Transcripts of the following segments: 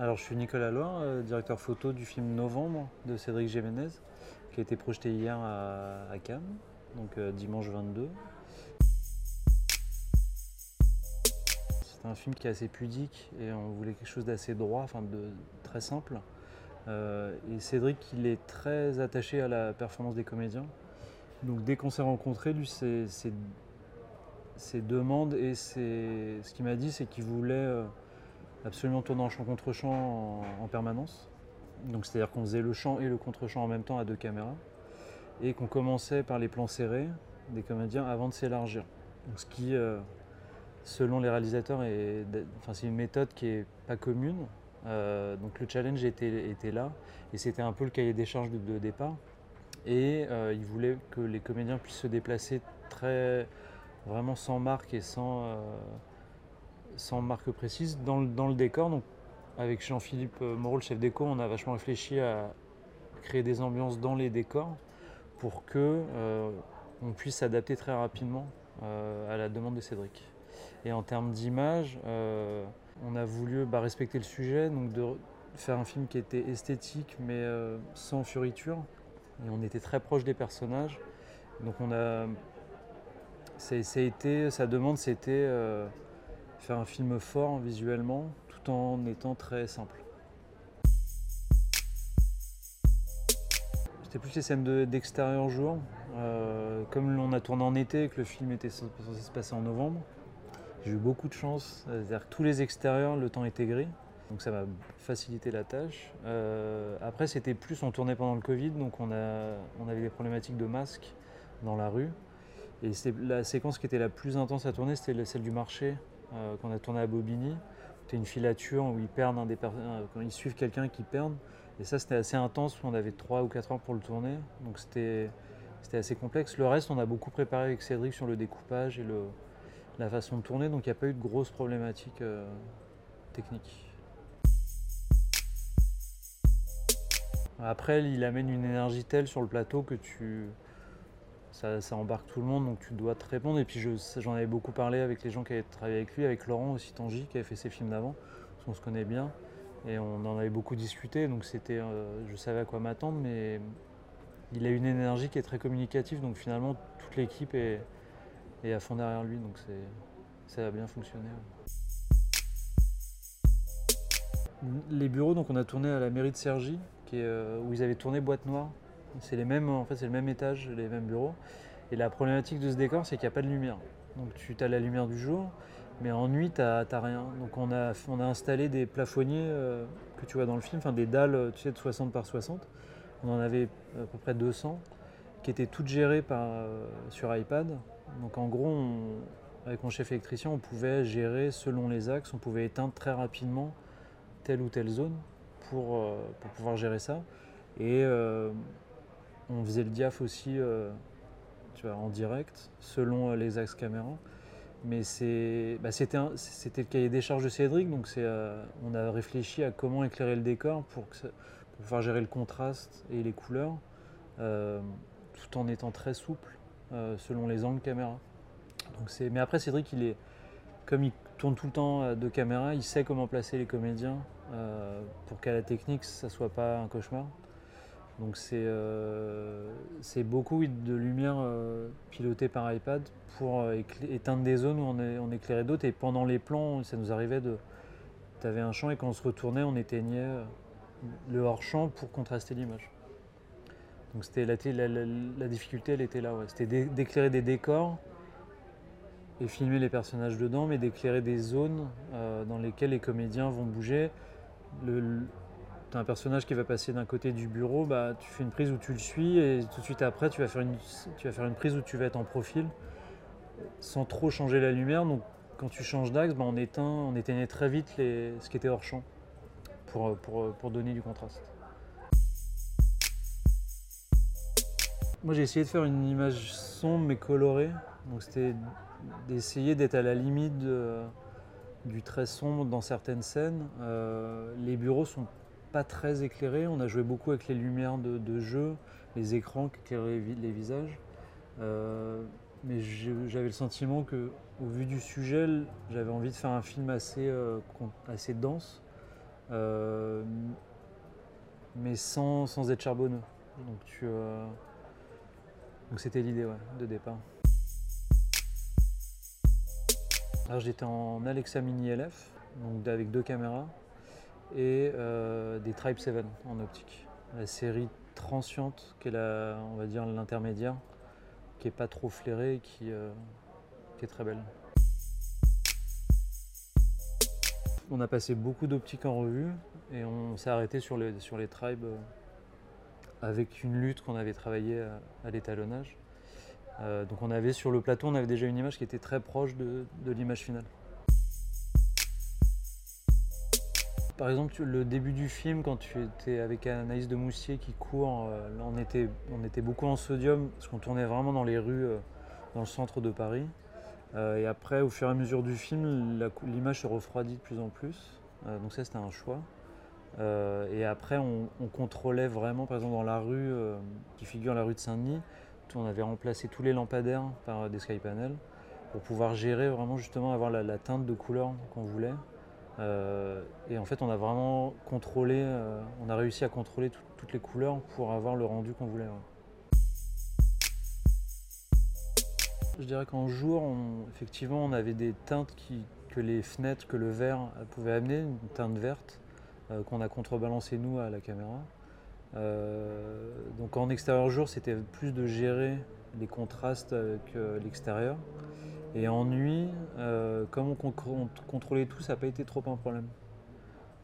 Alors, je suis Nicolas Loire, euh, directeur photo du film Novembre de Cédric Gémenez, qui a été projeté hier à, Cannes, donc euh, dimanche 22. C'est un film qui est assez pudique et on voulait quelque chose d'assez droit, enfin de très simple. Euh, et Cédric, il est très attaché à la performance des comédiens. Donc dès qu'on s'est rencontrés, lui, ses, demandes et ses- ce qu'il m'a dit, c'est qu'il voulait absolument tourner en chant contre chant en, en permanence. Donc c'est-à-dire qu'on faisait le chant et le contre-chant en même temps à deux caméras. Et qu'on commençait par les plans serrés des comédiens avant de s'élargir. Ce qui, euh, selon les réalisateurs, est, enfin, c'est une méthode qui est pas commune. Euh, donc le challenge était, était là et c'était un peu le cahier des charges de, départ. Et euh, il voulait que les comédiens puissent se déplacer très vraiment sans marque et sans, sans marque précise dans le, dans le décor. Donc avec Jean-Philippe Moreau, le chef déco, on a vachement réfléchi à créer des ambiances dans les décors pour que euh, on puisse s'adapter très rapidement euh, à la demande de Cédric. Et en termes d'image, euh, on a voulu bah, respecter le sujet, donc de faire un film qui était esthétique mais euh, sans fioriture. Et on était très proche des personnages. Donc on a, a été, sa demande c'était euh, faire un film fort visuellement tout en étant très simple. C'était plus les scènes de- d'extérieur jour. Euh, comme on a tourné en été et que le film était censé se passer en novembre, j'ai eu beaucoup de chance. C'est-à-dire que tous les extérieurs, le temps était gris. Donc ça m'a facilité la tâche. Euh, après, c'était plus, on tournait pendant le Covid, donc on, on avait des problématiques de masques dans la rue. Et la séquence qui était la plus intense à tourner, c'était celle du marché euh, qu'on a tourné à Bobigny. C'était une filature où ils perdent un des euh, quand ils suivent quelqu'un qui perd. Et ça, c'était assez intense. On avait 3 ou 4 heures pour le tourner. Donc c'était assez complexe. Le reste, on a beaucoup préparé avec Cédric sur le découpage et la façon de tourner. Donc il n'y a pas eu de grosses problématiques euh, techniques. Après, il amène une énergie telle sur le plateau que tu. Ça, embarque tout le monde, donc tu dois te répondre. Et puis je- j'en avais beaucoup parlé avec les gens qui avaient travaillé avec lui, avec Laurent aussi Tangy, qui avait fait ses films d'avant, parce qu'on se connaît bien. Et on en avait beaucoup discuté, donc c'était, euh, je savais à quoi m'attendre, mais il a une énergie qui est très communicative, donc finalement toute l'équipe est, à fond derrière lui, donc ça a bien fonctionné. Les bureaux, donc on a tourné à la mairie de Cergy, euh, où ils avaient tourné Boîte Noire. C'est les mêmes, en fait, c'est le même étage, les mêmes bureaux. Et la problématique de ce décor, c'est qu'il n'y a pas de lumière. Donc tu as la lumière du jour, mais en nuit, tu n'as rien. Donc on a, on a installé des plafonniers euh, que tu vois dans le film, enfin des dalles euh, tu sais, de 60 par 60. On en avait à peu près 200, qui étaient toutes gérées par, euh, sur iPad. Donc en gros, avec mon chef électricien, on pouvait gérer selon les axes, on pouvait éteindre très rapidement telle ou telle zone pour, euh, pour pouvoir gérer ça. Et euh, on faisait le diaph aussi euh, tu vois, en direct, selon euh, les axes caméra. Mais bah, c'était, le cahier des charges de Cédric, donc euh, on a réfléchi à comment éclairer le décor pour, pouvoir gérer le contraste et les couleurs, tout en étant très souple selon les angles caméra. Mais après Cédric, il est, comme il tourne tout le temps à deux caméras, il sait comment placer les comédiens pour qu'à la technique ça soit pas un cauchemar. Donc c'est euh, c'est beaucoup de lumière euh, pilotée par iPad pour euh, éteindre des zones où on, éclairait d'autres. Et pendant les plans, ça nous arrivait de... Tu avais un champ et quand on se retournait, on éteignait le hors-champ pour contraster l'image. Donc c'était la, la- difficulté, elle était là. ouais. C'était d'é- d'éclairer des décors et filmer les personnages dedans, mais d'éclairer des zones dans lesquelles les comédiens vont bouger. Le- T'as un personnage qui va passer d'un côté du bureau, bah, tu fais une prise où tu le suis et tout de suite après tu vas faire une, tu vas faire une prise où tu vas être en profil sans trop changer la lumière. Donc quand tu changes d'axe, bah, on, éteint, on éteignait très vite les, ce qui était hors champ pour, pour, pour donner du contraste. Moi j'ai essayé de faire une image sombre mais colorée. Donc c'était d'essayer d'être à la limite du très sombre dans certaines scènes. Euh, les bureaux sont pas très éclairés. On a joué beaucoup avec les lumières de, jeu, les écrans qui éclairaient les, vi- les visages. Euh, mais j'avais le sentiment que, au vu du sujet, j'avais envie de faire un film assez, euh, dense, euh, mais sans, sans être charbonneux. Donc c'était l'idée de départ. Alors j'étais en Alexa Mini LF, donc avec deux caméras et euh, des Tribe 7 en optique. La série Transiente, qui est va dire l'intermédiaire, qui est pas trop flairée et qui, euh, qui est très belle. On a passé beaucoup d'optiques en revue et on s'est arrêté sur les, tribes euh, avec une lutte qu'on avait travaillé à, l'étalonnage. Donc on avait sur le plateau, on avait déjà une image qui était très proche de l'image finale. Par exemple, le début du film, quand tu étais avec Anaïs de Moussier qui court, euh, on, était, beaucoup en sodium, parce qu'on tournait vraiment dans les rues, euh, dans le centre de Paris. Euh, et après, au fur et à mesure du film, l'image se refroidit de plus en plus. Donc ça, c'était un choix. Et après, on, on contrôlait vraiment, par exemple, dans la rue qui figure la rue de Saint-Denis, on avait remplacé tous les lampadaires par des skypanels pour pouvoir gérer vraiment justement avoir la teinte de couleur qu'on voulait. Euh, et en fait, on a vraiment contrôlé, euh, on a réussi à contrôler tout- toutes les couleurs pour avoir le rendu qu'on voulait. ouais. Je dirais qu'en jour, effectivement, on avait des teintes que les fenêtres, que le verre pouvait amener, une teinte verte euh, qu'on a contrebalancé nous à la caméra. Donc en extérieur jour, c'était plus de gérer les contrastes avec l'extérieur. Et en nuit, euh, comme on, con- on contrôlait tout, ça n'a pas été trop un problème.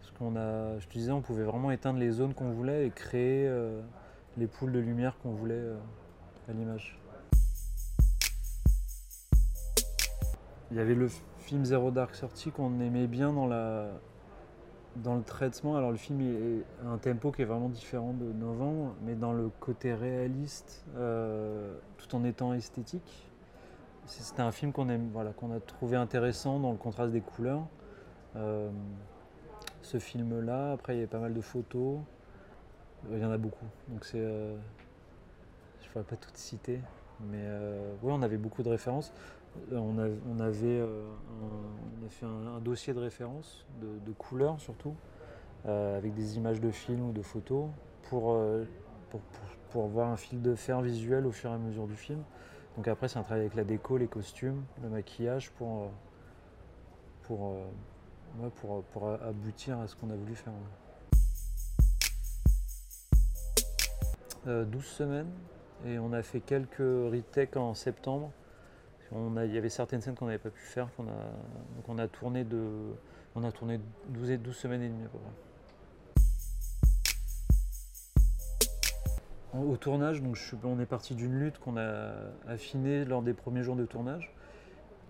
Parce qu'on a, je te disais, on pouvait vraiment éteindre les zones qu'on voulait et créer euh, les poules de lumière qu'on voulait euh, à l'image. Il y avait le film Zero Dark Thirty qu'on aimait bien dans, la, dans le traitement. Alors le film est un tempo qui est vraiment différent de Novembre, mais dans le côté réaliste, euh, tout en étant esthétique. C'était un film qu'on voilà, a trouvé intéressant dans le contraste des couleurs. Euh, ce film-là, après il y avait pas mal de photos. Euh, Il y en a beaucoup, donc c'est, euh, je ne pourrais pas toutes citer, mais ouais, on avait beaucoup de références. On, a- on avait, on a fait un, dossier de référence de, couleurs surtout, avec des images de films ou de photos pour, pour, pour- pour voir un fil de fer visuel au fur et à mesure du film. Donc après, c'est un travail avec la déco, les costumes, le maquillage pour, euh, pour, euh, pour, pour aboutir à ce qu'on a voulu faire. ouais. Euh, 12 semaines et on a fait quelques retakes en septembre. Il y avait certaines scènes qu'on n'avait pas pu faire, qu'on a, donc on a tourné de, on a tourné 12, et 12 semaines et demie à peu près. Au tournage, on est parti d'une lutte qu'on a affinée lors des premiers jours de tournage,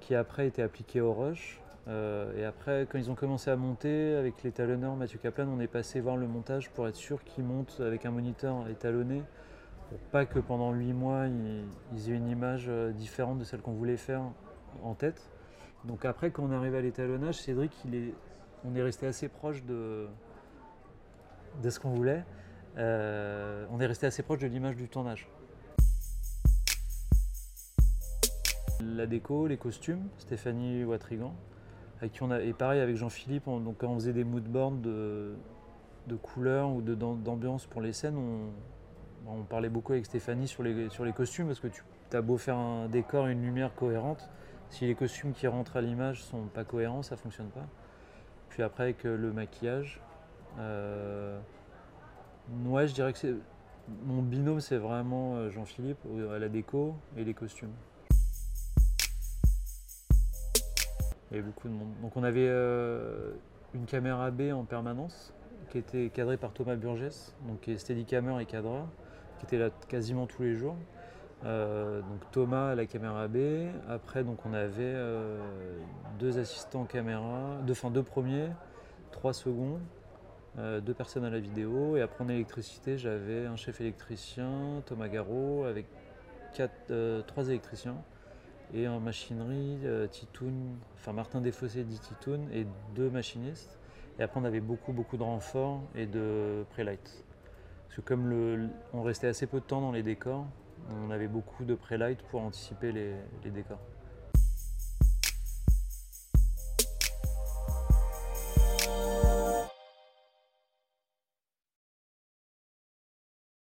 qui après a été appliquée au rush. Euh, et après, quand ils ont commencé à monter avec l'étalonneur Mathieu Kaplan, on est passé voir le montage pour être sûr qu'ils montent avec un moniteur étalonné, pour pas que pendant 8 mois ils, aient une image euh, différente de celle qu'on voulait faire en tête. Donc après, quand on est arrivé à l'étalonnage, Cédric, on est resté assez proche de ce qu'on voulait. Euh, on est resté assez proche de l'image du tournage. La déco, les costumes, Stéphanie Watrigan, avec qui on a, et pareil avec Jean-Philippe, on- donc quand on faisait des moodboards de, de couleurs ou d'ambiance pour les scènes, on, on parlait beaucoup avec Stéphanie sur les, sur les costumes parce que tu as beau faire un décor et une lumière cohérente, si les costumes qui rentrent à l'image sont pas cohérents, ça fonctionne pas. Puis après avec euh, le maquillage, euh, ouais, je dirais que mon binôme, c'est vraiment euh, Jean-Philippe à la déco et les costumes. Il y avait beaucoup de monde. Donc on avait euh, une caméra B en permanence qui était cadrée par Thomas Burgess, donc qui est et cadreur, qui était là quasiment tous les jours. Euh, donc Thomas à la caméra B. Après donc on avait deux assistants caméra, deux, enfin deux premiers, trois seconds, euh, deux personnes à la vidéo. Et après en électricité j'avais un chef électricien, Thomas Garot, avec euh, trois électriciens. Et en machinerie, euh, enfin Martin Desfossés dit Titoun, et deux machinistes. Et après on avait beaucoup beaucoup de renforts et de pré-light. Parce que comme on restait assez peu de temps dans les décors, on avait beaucoup de pré-light pour anticiper les décors.